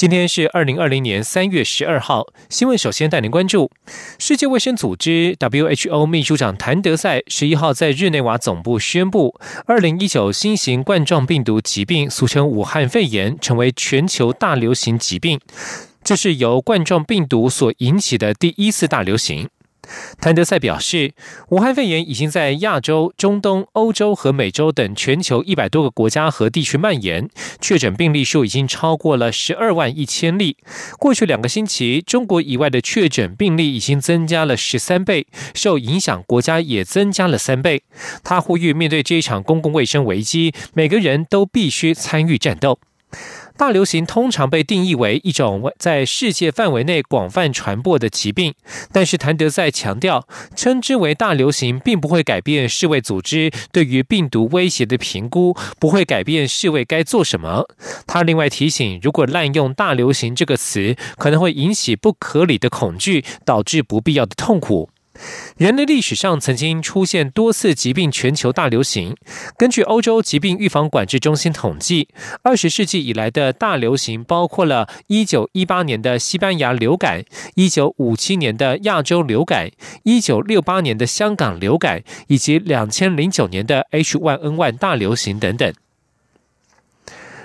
今天是二零二零年三月十二号，新闻首先带您关注世界卫生组织 WHO 秘书长谭德赛十一号在日内瓦总部宣布，二零一九新型冠状病毒疾病，俗称武汉肺炎，成为全球大流行疾病。这是由冠状病毒所引起的第一次大流行。谭德赛表示，武汉肺炎已经在亚洲、中东、欧洲和美洲等全球一百多个国家和地区蔓延，确诊病例数已经超过了十二万一千例。过去两个星期，中国以外的确诊病例已经增加了十三倍，受影响国家也增加了三倍。他呼吁，面对这一场公共卫生危机，每个人都必须参与战斗。大流行通常被定义为一种在世界范围内广泛传播的疾病，但是谭德赛强调，称之为大流行并不会改变世卫组织对于病毒威胁的评估，不会改变世卫该做什么。他另外提醒，如果滥用“大流行”这个词，可能会引起不合理的恐惧，导致不必要的痛苦。人类历史上曾经出现多次疾病全球大流行。根据欧洲疾病预防管制中心统计，二十世纪以来的大流行包括了1918年的西班牙流感、1957年的亚洲流感、1968年的香港流感，以及2009年的 H1N1 大流行等等。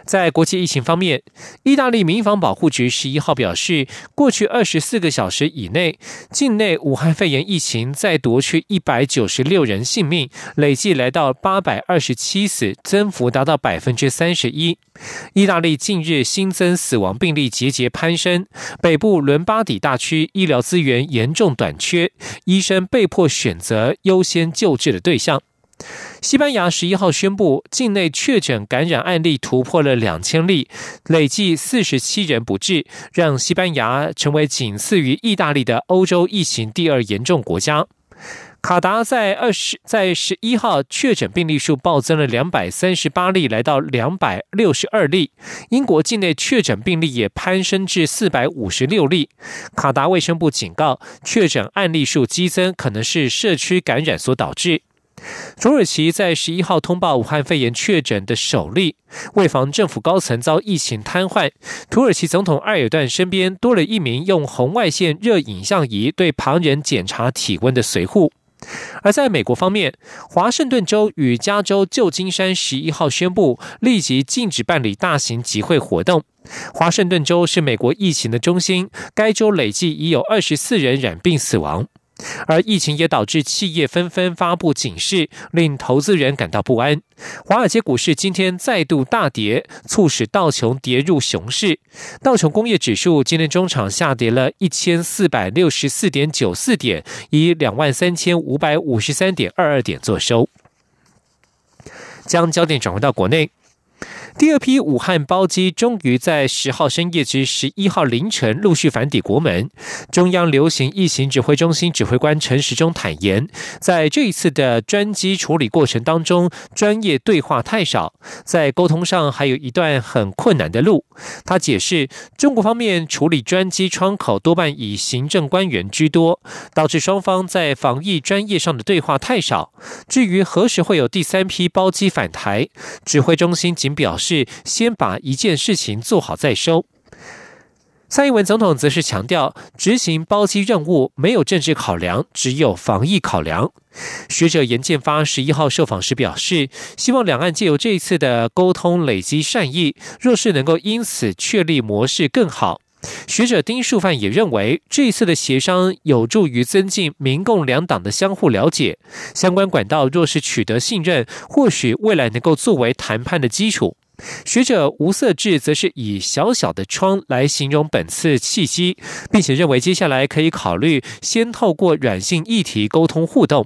在国际疫情方面，意大利民防保护局十一号表示，过去二十四个小时以内，境内武汉肺炎疫情再夺去一百九十六人性命，累计来到八百二十七死，增幅达到百分之三十一。意大利近日新增死亡病例节节攀升，北部伦巴底大区医疗资源严重短缺，医生被迫选择优先救治的对象。西班牙十一号宣布，境内确诊感染案例突破了两千例，累计四十七人不治，让西班牙成为仅次于意大利的欧洲疫情第二严重国家。卡达在二十在十一号确诊病例数暴增了两百三十八例，来到两百六十二例。英国境内确诊病例也攀升至四百五十六例。卡达卫生部警告，确诊案例数激增可能是社区感染所导致。土耳其在十一号通报武汉肺炎确诊的首例，为防政府高层遭疫情瘫痪，土耳其总统埃尔段身边多了一名用红外线热影像仪对旁人检查体温的随护。而在美国方面，华盛顿州与加州旧金山十一号宣布立即禁止办理大型集会活动。华盛顿州是美国疫情的中心，该州累计已有二十四人染病死亡。而疫情也导致企业纷纷发布警示，令投资人感到不安。华尔街股市今天再度大跌，促使道琼跌入熊市。道琼工业指数今天中场下跌了一千四百六十四点九四点，以两万三千五百五十三点二二点作收。将焦点转回到国内。第二批武汉包机终于在十号深夜至十一号凌晨陆续返抵国门。中央流行疫情指挥中心指挥官陈时中坦言，在这一次的专机处理过程当中，专业对话太少，在沟通上还有一段很困难的路。他解释，中国方面处理专机窗口多半以行政官员居多，导致双方在防疫专业上的对话太少。至于何时会有第三批包机返台，指挥中心仅表示。是先把一件事情做好再收。蔡英文总统则是强调，执行包机任务没有政治考量，只有防疫考量。学者严建发十一号受访时表示，希望两岸借由这一次的沟通累积善意，若是能够因此确立模式更好。学者丁树范也认为，这一次的协商有助于增进民共两党的相互了解。相关管道若是取得信任，或许未来能够作为谈判的基础。学者吴色志则是以“小小的窗”来形容本次契机，并且认为接下来可以考虑先透过软性议题沟通互动。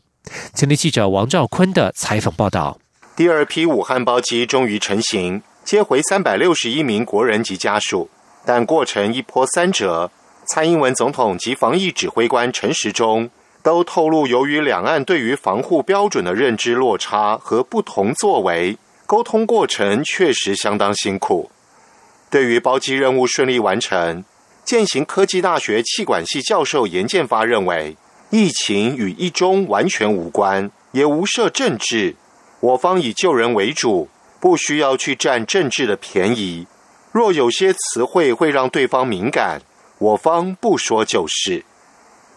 前天记者王兆坤的采访报道：第二批武汉包机终于成型，接回三百六十一名国人及家属，但过程一波三折。蔡英文总统及防疫指挥官陈时中都透露，由于两岸对于防护标准的认知落差和不同作为，沟通过程确实相当辛苦。对于包机任务顺利完成，建行科技大学气管系教授严建发认为，疫情与一中完全无关，也无涉政治。我方以救人为主，不需要去占政治的便宜。若有些词汇会让对方敏感，我方不说就是。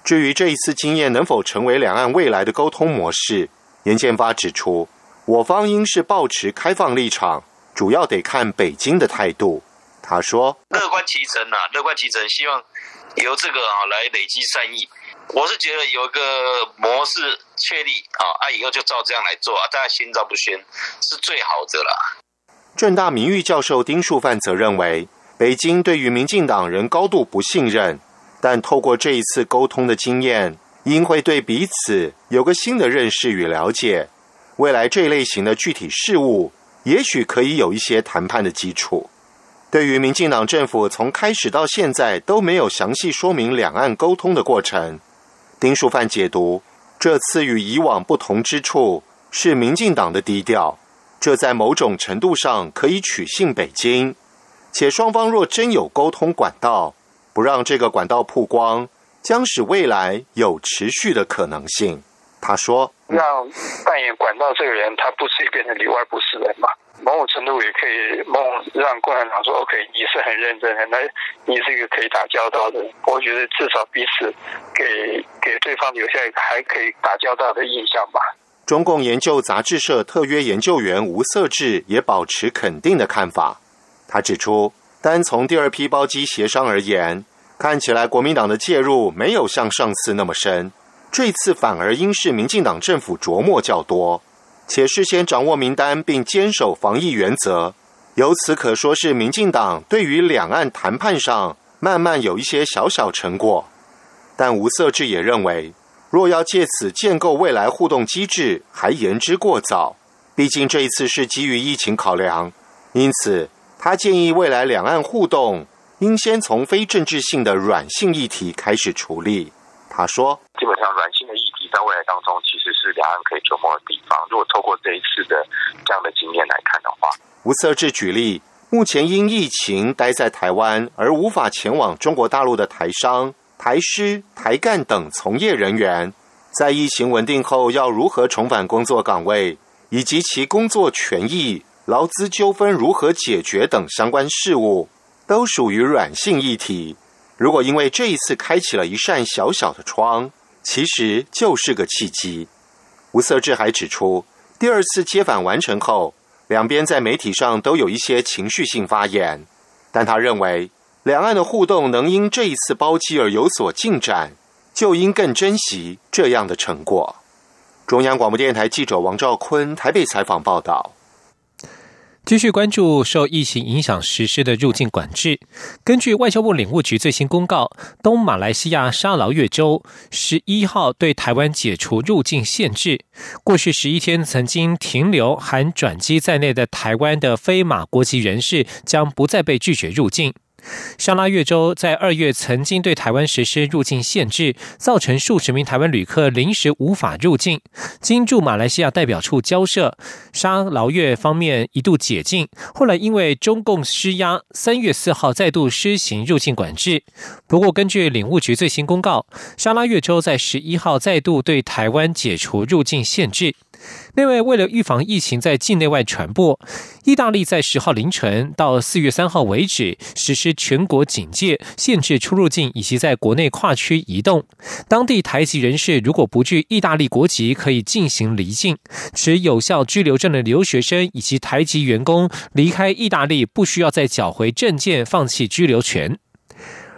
至于这一次经验能否成为两岸未来的沟通模式，严建发指出，我方应是保持开放立场，主要得看北京的态度。他说：“乐观其成呐，乐观其成，希望由这个啊来累积善意。我是觉得有一个模式确立啊，啊以后就照这样来做啊，大家心照不宣是最好的啦。”正大名誉教授丁树范则认为，北京对于民进党人高度不信任。但透过这一次沟通的经验，应会对彼此有个新的认识与了解。未来这一类型的具体事务，也许可以有一些谈判的基础。对于民进党政府从开始到现在都没有详细说明两岸沟通的过程，丁书范解读，这次与以往不同之处是民进党的低调，这在某种程度上可以取信北京。且双方若真有沟通管道。不让这个管道曝光，将使未来有持续的可能性。他说：“让扮演管道这个人，他不至于变成里外不是人嘛？某种程度也可以某让共产党说，OK，你是很认真的，那你是一个可以打交道的。我觉得至少彼此给给对方留下一个还可以打交道的印象吧。”中共研究杂志社特约研究员吴色志也保持肯定的看法。他指出。单从第二批包机协商而言，看起来国民党的介入没有像上次那么深，这次反而应是民进党政府琢磨较多，且事先掌握名单并坚守防疫原则，由此可说是民进党对于两岸谈判上慢慢有一些小小成果。但吴色志也认为，若要借此建构未来互动机制，还言之过早。毕竟这一次是基于疫情考量，因此。他建议，未来两岸互动应先从非政治性的软性议题开始处理。他说：“基本上，软性的议题在未来当中，其实是两岸可以琢磨的地方。如果透过这一次的这样的经验来看的话，吴色志举例，目前因疫情待在台湾而无法前往中国大陆的台商、台师、台干等从业人员，在疫情稳定后要如何重返工作岗位，以及其工作权益。”劳资纠纷如何解决等相关事务，都属于软性议题。如果因为这一次开启了一扇小小的窗，其实就是个契机。吴色志还指出，第二次接返完成后，两边在媒体上都有一些情绪性发言，但他认为，两岸的互动能因这一次包机而有所进展，就应更珍惜这样的成果。中央广播电台记者王兆坤台北采访报道。继续关注受疫情影响实施的入境管制。根据外交部领务局最新公告，东马来西亚沙劳越州十一号对台湾解除入境限制。过去十一天曾经停留含转机在内的台湾的非马国籍人士将不再被拒绝入境。沙拉越州在二月曾经对台湾实施入境限制，造成数十名台湾旅客临时无法入境。经驻马来西亚代表处交涉，沙劳越方面一度解禁，后来因为中共施压，三月四号再度施行入境管制。不过，根据领务局最新公告，沙拉越州在十一号再度对台湾解除入境限制。另外，为了预防疫情在境内外传播，意大利在十号凌晨到四月三号为止实施全国警戒，限制出入境以及在国内跨区移动。当地台籍人士如果不具意大利国籍，可以进行离境；持有效居留证的留学生以及台籍员工离开意大利，不需要再缴回证件，放弃居留权。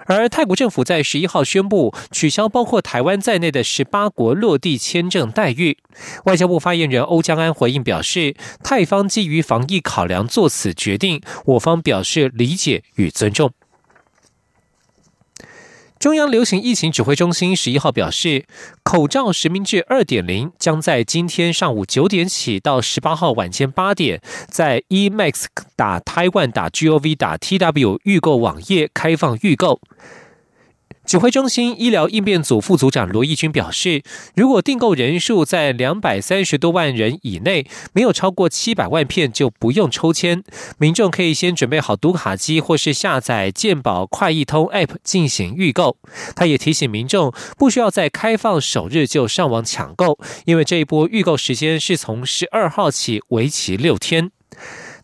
而泰国政府在十一号宣布取消包括台湾在内的十八国落地签证待遇。外交部发言人欧江安回应表示，泰方基于防疫考量做此决定，我方表示理解与尊重。中央流行疫情指挥中心十一号表示，口罩实名制二点零将在今天上午九点起到十八号晚间八点，在 eMax 打 Taiwan 打 gov 打 tw 预购网页开放预购。指挥中心医疗应变组副组长罗义军表示，如果订购人数在两百三十多万人以内，没有超过七百万片，就不用抽签。民众可以先准备好读卡机，或是下载健保快易通 App 进行预购。他也提醒民众，不需要在开放首日就上网抢购，因为这一波预购时间是从十二号起，为期六天。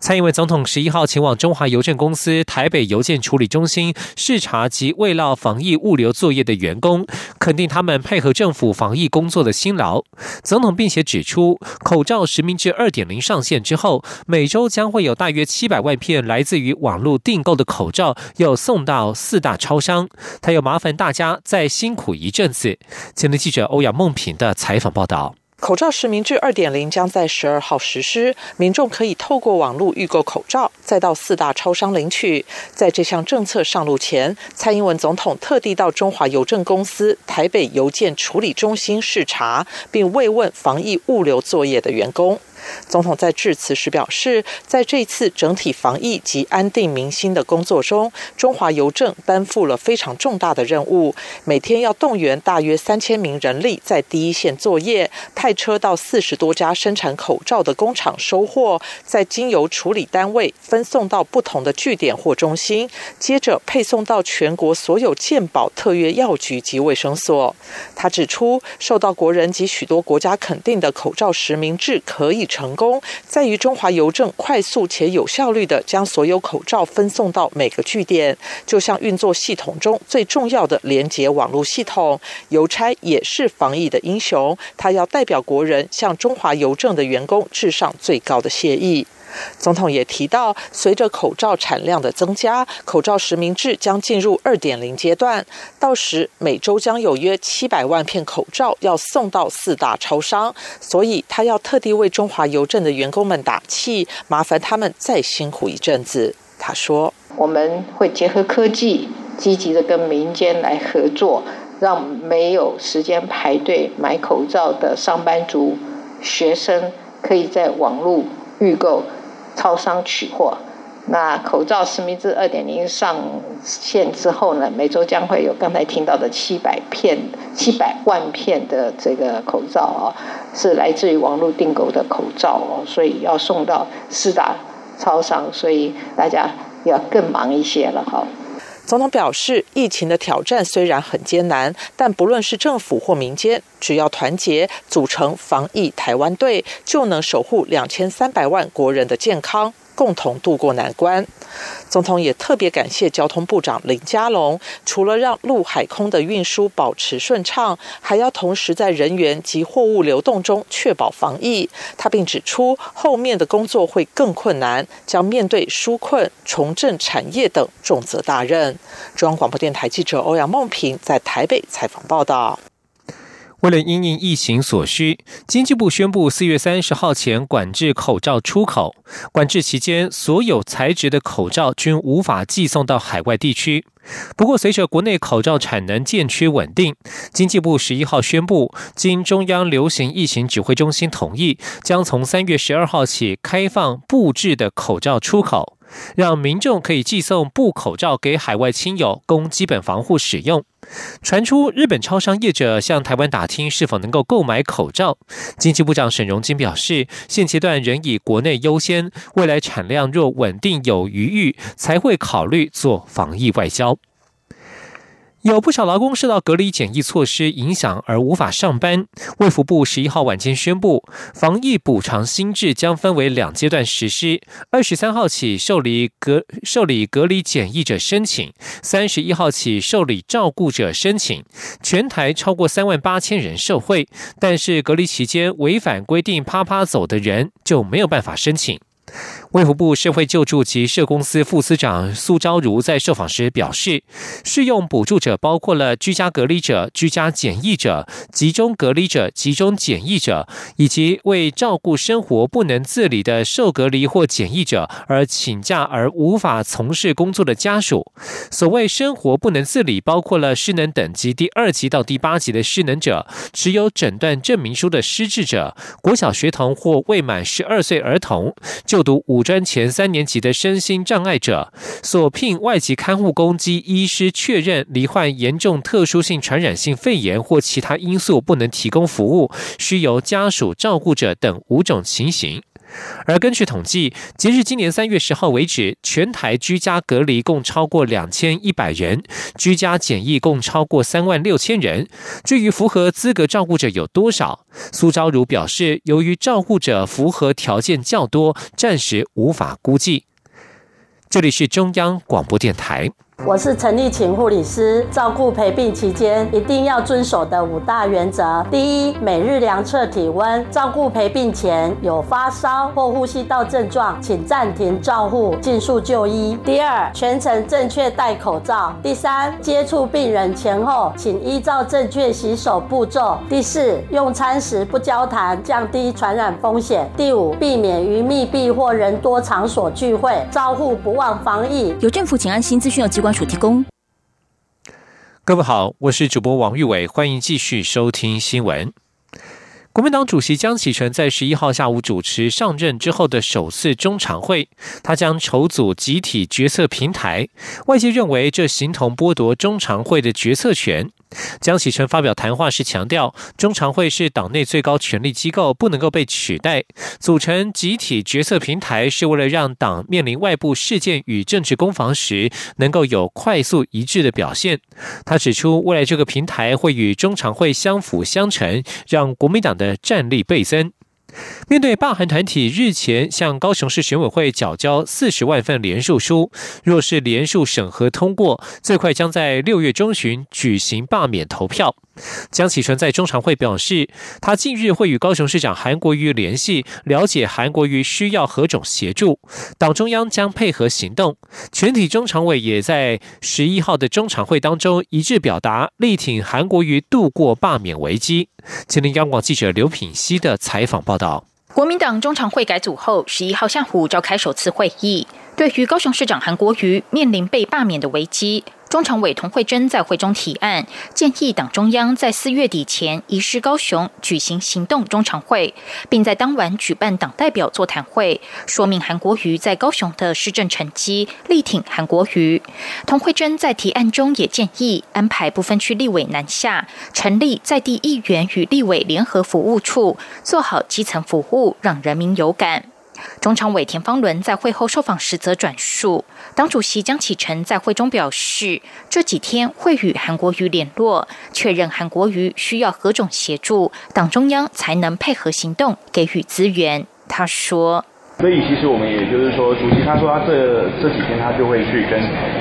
蔡英文总统十一号前往中华邮政公司台北邮件处理中心视察及慰劳防疫物流作业的员工，肯定他们配合政府防疫工作的辛劳。总统并且指出，口罩实名制二点零上线之后，每周将会有大约七百万片来自于网络订购的口罩，又送到四大超商。他又麻烦大家再辛苦一阵子。前的记者欧阳梦平的采访报道。口罩实名制二点零将在十二号实施，民众可以透过网络预购口罩，再到四大超商领取。在这项政策上路前，蔡英文总统特地到中华邮政公司台北邮件处理中心视察，并慰问防疫物流作业的员工。总统在致辞时表示，在这次整体防疫及安定民心的工作中，中华邮政担负了非常重大的任务。每天要动员大约三千名人力在第一线作业，派车到四十多家生产口罩的工厂收货，再经由处理单位分送到不同的据点或中心，接着配送到全国所有健保特约药局及卫生所。他指出，受到国人及许多国家肯定的口罩实名制可以。成功在于中华邮政快速且有效率的将所有口罩分送到每个据点，就像运作系统中最重要的连接网络系统。邮差也是防疫的英雄，他要代表国人向中华邮政的员工致上最高的谢意。总统也提到，随着口罩产量的增加，口罩实名制将进入二点零阶段。到时每周将有约七百万片口罩要送到四大超商，所以他要特地为中华邮政的员工们打气，麻烦他们再辛苦一阵子。他说：“我们会结合科技，积极的跟民间来合作，让没有时间排队买口罩的上班族、学生可以在网络预购。”超商取货，那口罩实名制二点零上线之后呢，每周将会有刚才听到的七百片、七百万片的这个口罩哦，是来自于网络订购的口罩哦，所以要送到四大超商，所以大家要更忙一些了哈。总统表示，疫情的挑战虽然很艰难，但不论是政府或民间，只要团结，组成防疫台湾队，就能守护两千三百万国人的健康。共同渡过难关。总统也特别感谢交通部长林佳龙，除了让陆海空的运输保持顺畅，还要同时在人员及货物流动中确保防疫。他并指出，后面的工作会更困难，将面对纾困、重振产业等重责大任。中央广播电台记者欧阳梦平在台北采访报道。为了因应疫情所需，经济部宣布四月三十号前管制口罩出口。管制期间，所有材质的口罩均无法寄送到海外地区。不过，随着国内口罩产能渐趋稳定，经济部十一号宣布，经中央流行疫情指挥中心同意，将从三月十二号起开放布制的口罩出口。让民众可以寄送布口罩给海外亲友，供基本防护使用。传出日本超商业者向台湾打听是否能够购买口罩，经济部长沈荣金表示，现阶段仍以国内优先，未来产量若稳定有余裕，才会考虑做防疫外交。有不少劳工受到隔离检疫措施影响而无法上班。卫福部十一号晚间宣布，防疫补偿新制将分为两阶段实施。二十三号起受理隔受理隔离检疫者申请，三十一号起受理照顾者申请。全台超过三万八千人受惠，但是隔离期间违反规定啪啪走的人就没有办法申请。卫福部社会救助及社公司副司长苏昭如在受访时表示，适用补助者包括了居家隔离者、居家检疫者、集中隔离者、集中检疫者，以及为照顾生活不能自理的受隔离或检疫者而请假而无法从事工作的家属。所谓生活不能自理，包括了失能等级第二级到第八级的失能者，持有诊断证明书的失智者，国小学童或未满十二岁儿童就。就读五专前三年级的身心障碍者，所聘外籍看护工及医师确认罹患严重特殊性传染性肺炎或其他因素不能提供服务，需由家属照顾者等五种情形。而根据统计，截至今年三月十号为止，全台居家隔离共超过两千一百人，居家检疫共超过三万六千人。至于符合资格照顾者有多少，苏昭如表示，由于照顾者符合条件较多，暂时无法估计。这里是中央广播电台。我是陈立琴护理师，照顾陪病期间一定要遵守的五大原则：第一，每日量测体温；照顾陪病前有发烧或呼吸道症状，请暂停照护，尽速就医。第二，全程正确戴口罩。第三，接触病人前后，请依照正确洗手步骤。第四，用餐时不交谈，降低传染风险。第五，避免于密闭或人多场所聚会，照护不忘防疫。有政府请安心资讯有机关。主提供。各位好，我是主播王玉伟，欢迎继续收听新闻。国民党主席江启臣在十一号下午主持上任之后的首次中常会，他将筹组集体决策平台，外界认为这形同剥夺中常会的决策权。江启臣发表谈话时强调，中常会是党内最高权力机构，不能够被取代。组成集体决策平台是为了让党面临外部事件与政治攻防时，能够有快速一致的表现。他指出，未来这个平台会与中常会相辅相成，让国民党的战力倍增。面对罢韩团体日前向高雄市选委会缴交四十万份联署书，若是联署审核通过，最快将在六月中旬举行罢免投票。江启臣在中常会表示，他近日会与高雄市长韩国瑜联系，了解韩国瑜需要何种协助，党中央将配合行动。全体中常委也在十一号的中常会当中一致表达力挺韩国瑜度过罢免危机。吉林央广记者刘品熙的采访报道。国民党中常会改组后，十一号下午召开首次会议，对于高雄市长韩国瑜面临被罢免的危机。中常委童慧珍在会中提案，建议党中央在四月底前移师高雄举行行动中常会，并在当晚举办党代表座谈会，说明韩国瑜在高雄的施政成绩，力挺韩国瑜。童慧珍在提案中也建议安排不分区立委南下，成立在地议员与立委联合服务处，做好基层服务，让人民有感。中常委田方伦在会后受访时则转述，党主席江启臣在会中表示，这几天会与韩国瑜联络，确认韩国瑜需要何种协助，党中央才能配合行动，给予资源。他说。所以其实我们也就是说，主席他说他这这几天他就会去跟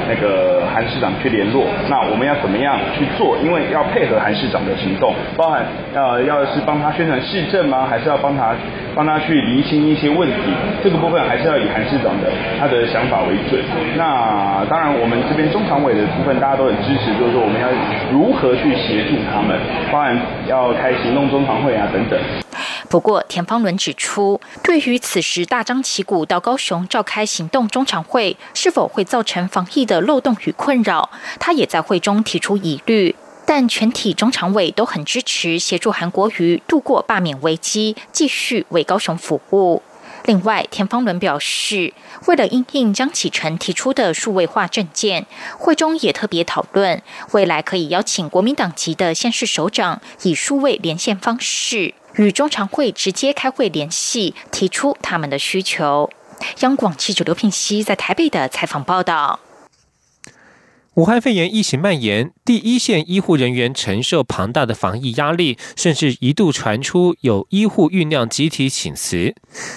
那个韩市长去联络。那我们要怎么样去做？因为要配合韩市长的行动，包含呃要是帮他宣传市政吗？还是要帮他帮他去厘清一些问题？这个部分还是要以韩市长的他的想法为准。那当然，我们这边中常委的部分大家都很支持，就是说我们要如何去协助他们，当然要开行动中常会啊等等。不过，田方伦指出，对于此时大张旗鼓到高雄召开行动中常会，是否会造成防疫的漏洞与困扰，他也在会中提出疑虑。但全体中常委都很支持协助韩国瑜度过罢免危机，继续为高雄服务。另外，田方伦表示，为了应应江启臣提出的数位化证件，会中也特别讨论，未来可以邀请国民党籍的县市首长，以数位连线方式与中常会直接开会联系，提出他们的需求。央广记者刘品熙在台北的采访报道。武汉肺炎疫情蔓延，第一线医护人员承受庞大的防疫压力，甚至一度传出有医护酝酿集体请辞。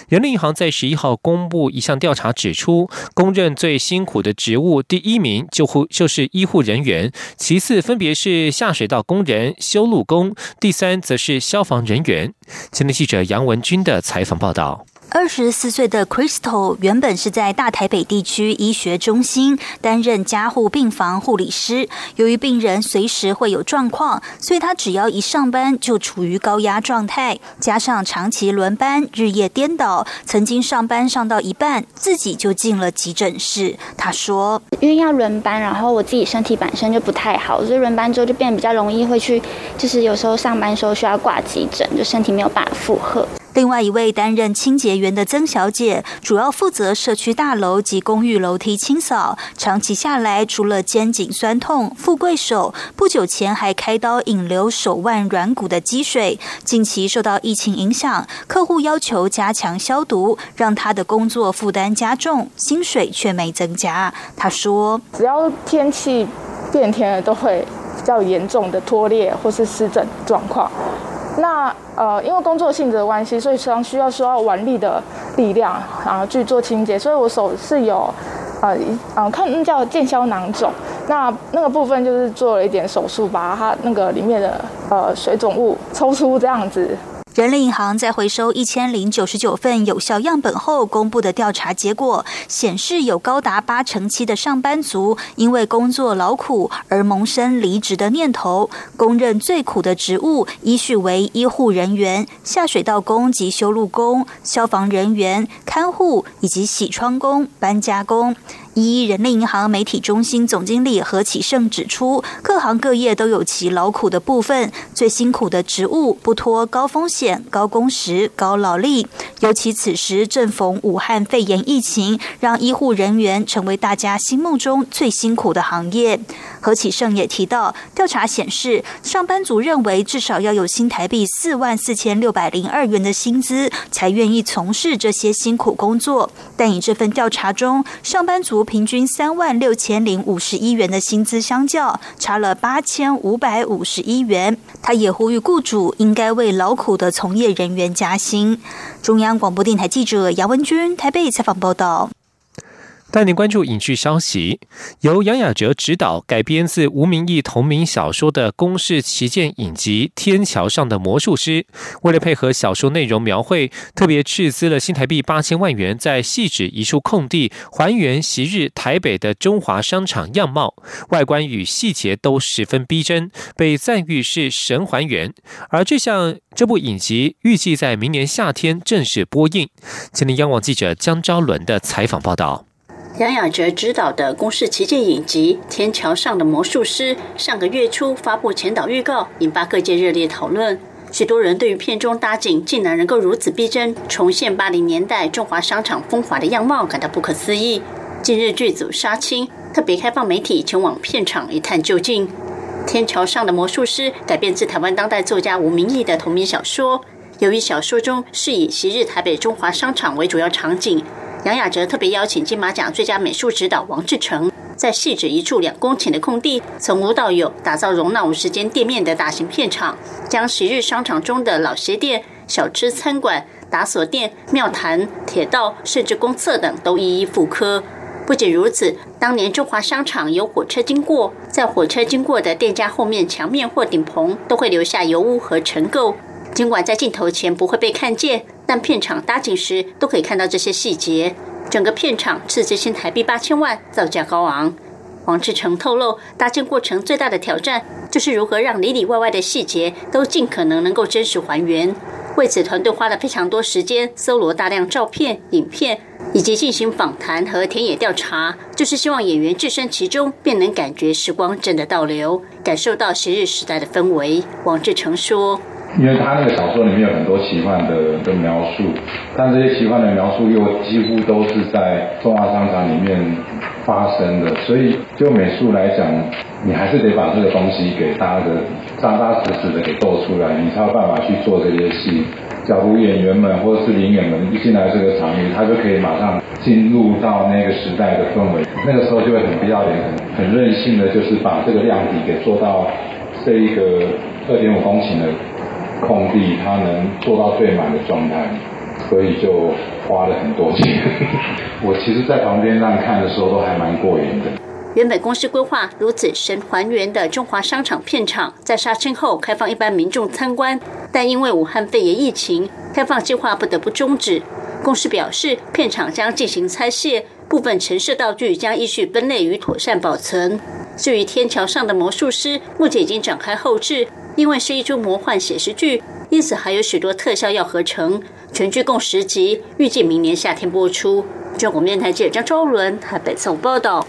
人力银行在十一号公布一项调查，指出公认最辛苦的职务，第一名就护就是医护人员，其次分别是下水道工人、修路工，第三则是消防人员。前天记者杨文军的采访报道。二十四岁的 Crystal 原本是在大台北地区医学中心担任加护病房护理师。由于病人随时会有状况，所以他只要一上班就处于高压状态，加上长期轮班、日夜颠倒，曾经上班上到一半，自己就进了急诊室。他说：“因为要轮班，然后我自己身体本身就不太好，所以轮班之后就变得比较容易会去，就是有时候上班时候需要挂急诊，就身体没有办法负荷。”另外一位担任清洁员的曾小姐，主要负责社区大楼及公寓楼梯清扫。长期下来，除了肩颈酸痛、富贵手，不久前还开刀引流手腕软骨的积水。近期受到疫情影响，客户要求加强消毒，让他的工作负担加重，薪水却没增加。他说：“只要天气变天了，都会比较严重的脱裂或是湿疹状况。”那呃，因为工作性质的关系，所以常常需要需要腕力的力量，然后去做清洁。所以我手是有，呃，嗯，看那叫腱鞘囊肿，那那个部分就是做了一点手术，把它那个里面的呃水肿物抽出这样子。人力银行在回收一千零九十九份有效样本后公布的调查结果显示，有高达八成七的上班族因为工作劳苦而萌生离职的念头。公认最苦的职务依序为医护人员、下水道工及修路工、消防人员、看护以及洗窗工、搬家工。一人力银行媒体中心总经理何启胜指出，各行各业都有其劳苦的部分，最辛苦的职务不脱高风险、高工时、高劳力。尤其此时正逢武汉肺炎疫情，让医护人员成为大家心目中最辛苦的行业。何启胜也提到，调查显示，上班族认为至少要有新台币四万四千六百零二元的薪资，才愿意从事这些辛苦工作。但以这份调查中，上班族平均三万六千零五十一元的薪资相较，差了八千五百五十一元。他也呼吁雇主应该为劳苦的从业人员加薪。中央广播电台记者杨文君台北采访报道。带您关注影剧消息，由杨雅哲执导、改编自吴明义同名小说的公式旗舰影集《天桥上的魔术师》，为了配合小说内容描绘，特别斥资了新台币八千万元，在细致一处空地还原昔日台北的中华商场样貌，外观与细节都十分逼真，被赞誉是神还原。而这项这部影集预计在明年夏天正式播映。今天央网记者江昭伦的采访报道。杨雅哲执导的公式旗舰影集《天桥上的魔术师》上个月初发布前导预告，引发各界热烈讨论。许多人对于片中搭景竟然能够如此逼真，重现八零年代中华商场风华的样貌，感到不可思议。近日剧组杀青，特别开放媒体前往片场一探究竟。《天桥上的魔术师》改编自台湾当代作家吴明义的同名小说，由于小说中是以昔日台北中华商场为主要场景。杨雅哲特别邀请金马奖最佳美术指导王志成，在细致一处两公顷的空地，从无到有打造容纳五十间店面的大型片场，将昔日商场中的老鞋店、小吃餐馆、打锁店、庙坛、铁道，甚至公厕等都一一复刻。不仅如此，当年中华商场有火车经过，在火车经过的店家后面墙面或顶棚，都会留下油污和尘垢。尽管在镜头前不会被看见，但片场搭景时都可以看到这些细节。整个片场斥资新台币八千万，造价高昂。王志成透露，搭建过程最大的挑战就是如何让里里外外的细节都尽可能能够真实还原。为此，团队花了非常多时间搜罗大量照片、影片，以及进行访谈和田野调查，就是希望演员置身其中，便能感觉时光真的倒流，感受到昔日时代的氛围。王志成说。因为他那个小说里面有很多奇幻的的描述，但这些奇幻的描述又几乎都是在中华商场里面发生的，所以就美术来讲，你还是得把这个东西给搭的扎扎实实的给做出来，你才有办法去做这些戏。假如演员们或者是演员们一进来这个场域，他就可以马上进入到那个时代的氛围，那个时候就会很不要脸、很很任性的，就是把这个量体给做到这一个二点五公顷的。空地，它能做到最满的状态，所以就花了很多钱。我其实，在旁边这样看的时候，都还蛮过瘾的。原本公司规划如此神还原的中华商场片场，在杀青后开放一般民众参观，但因为武汉肺炎疫情，开放计划不得不终止。公司表示，片场将进行拆卸，部分陈设道具将依序分类与妥善保存。至于天桥上的魔术师，目前已经展开后置。因为是一出魔幻写实剧，因此还有许多特效要合成。全剧共十集，预计明年夏天播出。中国面台记者张昭伦台北送报道。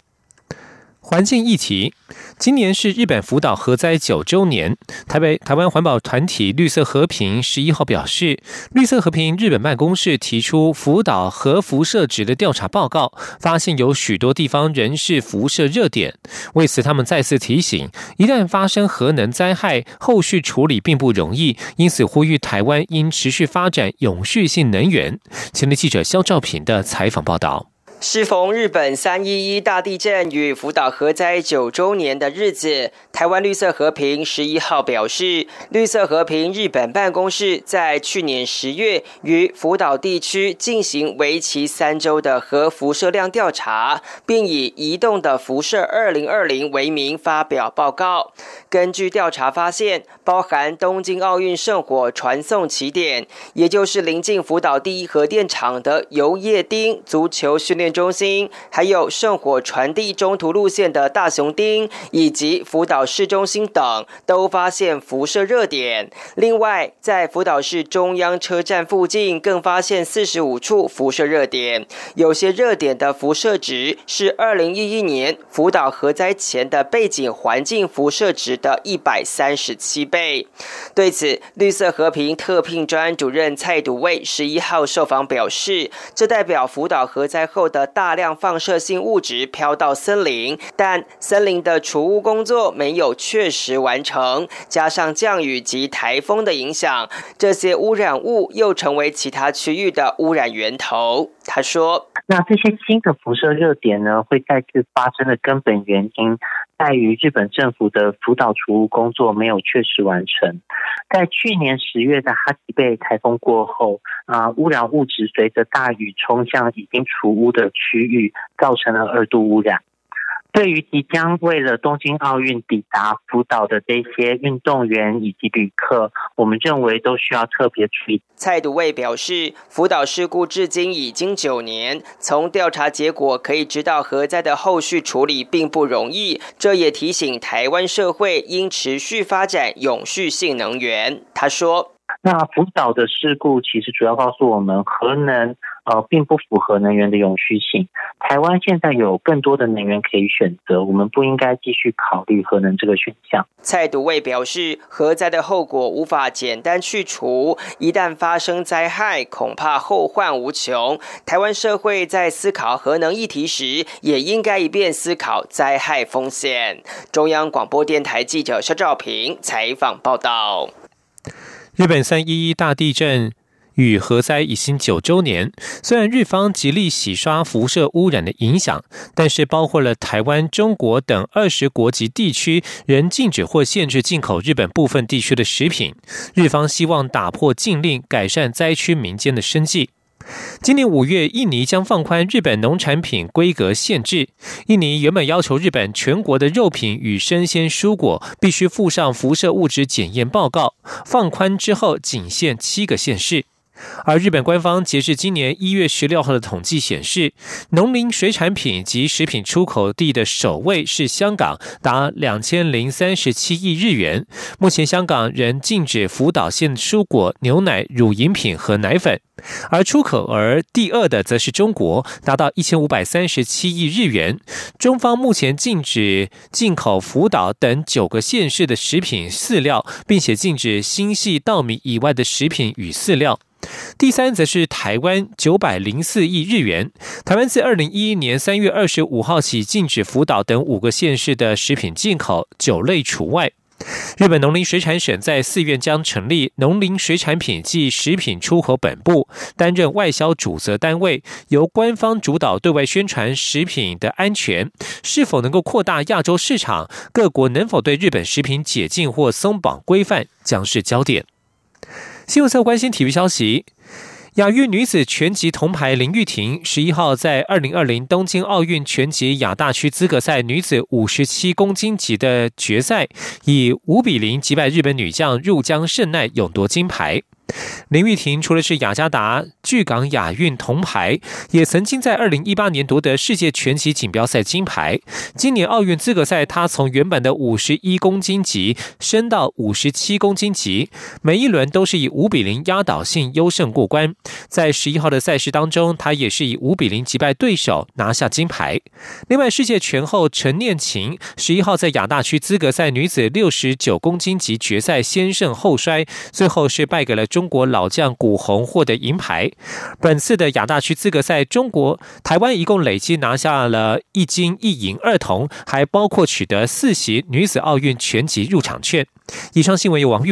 环境议题，今年是日本福岛核灾九周年。台北台湾环保团体绿色和平十一号表示，绿色和平日本办公室提出福岛核辐射值的调查报告，发现有许多地方仍是辐射热点。为此，他们再次提醒，一旦发生核能灾害，后续处理并不容易，因此呼吁台湾应持续发展永续性能源。前列记者肖兆平的采访报道。适逢日本三一一大地震与福岛核灾九周年的日子，台湾绿色和平十一号表示，绿色和平日本办公室在去年十月于福岛地区进行为期三周的核辐射量调查，并以“移动的辐射二零二零”为名发表报告。根据调查发现，包含东京奥运圣火传送起点，也就是临近福岛第一核电厂的油叶町足球训练。中心还有圣火传递中途路线的大熊町以及福岛市中心等，都发现辐射热点。另外，在福岛市中央车站附近，更发现四十五处辐射热点，有些热点的辐射值是二零一一年福岛核灾前的背景环境辐射值的一百三十七倍。对此，绿色和平特聘专主任蔡笃卫十一号受访表示，这代表福岛核灾后的。大量放射性物质飘到森林，但森林的除污工作没有确实完成，加上降雨及台风的影响，这些污染物又成为其他区域的污染源头。他说：“那这些新的辐射热点呢，会再次发生的根本原因，在于日本政府的福岛除污工作没有确实完成。在去年十月的哈吉贝台风过后，啊，污染物质随着大雨冲向已经除污的区域，造成了二度污染。”对于即将为了东京奥运抵达福岛的这些运动员以及旅客，我们认为都需要特别注意。蔡笃卫表示，福岛事故至今已经九年，从调查结果可以知道核灾的后续处理并不容易。这也提醒台湾社会应持续发展永续性能源。他说：“那福岛的事故其实主要告诉我们核能。”呃，并不符合能源的永续性。台湾现在有更多的能源可以选择，我们不应该继续考虑核能这个选项。蔡独卫表示，核灾的后果无法简单去除，一旦发生灾害，恐怕后患无穷。台湾社会在思考核能议题时，也应该一边思考灾害风险。中央广播电台记者肖兆平采访报道。日本三一一大地震。与核灾已经九周年，虽然日方极力洗刷辐射污染的影响，但是包括了台湾、中国等二十国及地区仍禁止或限制进口日本部分地区的食品。日方希望打破禁令，改善灾区民间的生计。今年五月，印尼将放宽日本农产品规格限制。印尼原本要求日本全国的肉品与生鲜蔬果必须附上辐射物质检验报告，放宽之后仅限七个县市。而日本官方截至今年一月十六号的统计显示，农林水产品及食品出口地的首位是香港，达两千零三十七亿日元。目前香港仍禁止福岛县蔬果、牛奶、乳饮品和奶粉，而出口而第二的则是中国，达到一千五百三十七亿日元。中方目前禁止进口福岛等九个县市的食品饲料，并且禁止新系稻米以外的食品与饲料。第三则是台湾九百零四亿日元。台湾自二零一一年三月二十五号起禁止福岛等五个县市的食品进口，酒类除外。日本农林水产省在四月将成立农林水产品及食品出口本部，担任外销主责单位，由官方主导对外宣传食品的安全，是否能够扩大亚洲市场，各国能否对日本食品解禁或松绑规范，将是焦点。新闻社关心体育消息，亚运女子拳击铜牌林玉婷十一号在二零二零东京奥运拳击亚大区资格赛女子五十七公斤级的决赛，以五比零击败日本女将入江胜奈，勇夺金牌。林玉婷除了是雅加达巨港亚运铜牌，也曾经在二零一八年夺得世界拳击锦标赛金牌。今年奥运资格赛，她从原本的五十一公斤级升到五十七公斤级，每一轮都是以五比零压倒性优胜过关。在十一号的赛事当中，她也是以五比零击败对手，拿下金牌。另外，世界拳后陈念琴十一号在亚大区资格赛女子六十九公斤级决赛先胜后衰，最后是败给了中中国老将古红，获得银牌。本次的亚大区资格赛，中国台湾一共累计拿下了一金一银二铜，还包括取得四席女子奥运拳击入场券。以上新闻由王玉文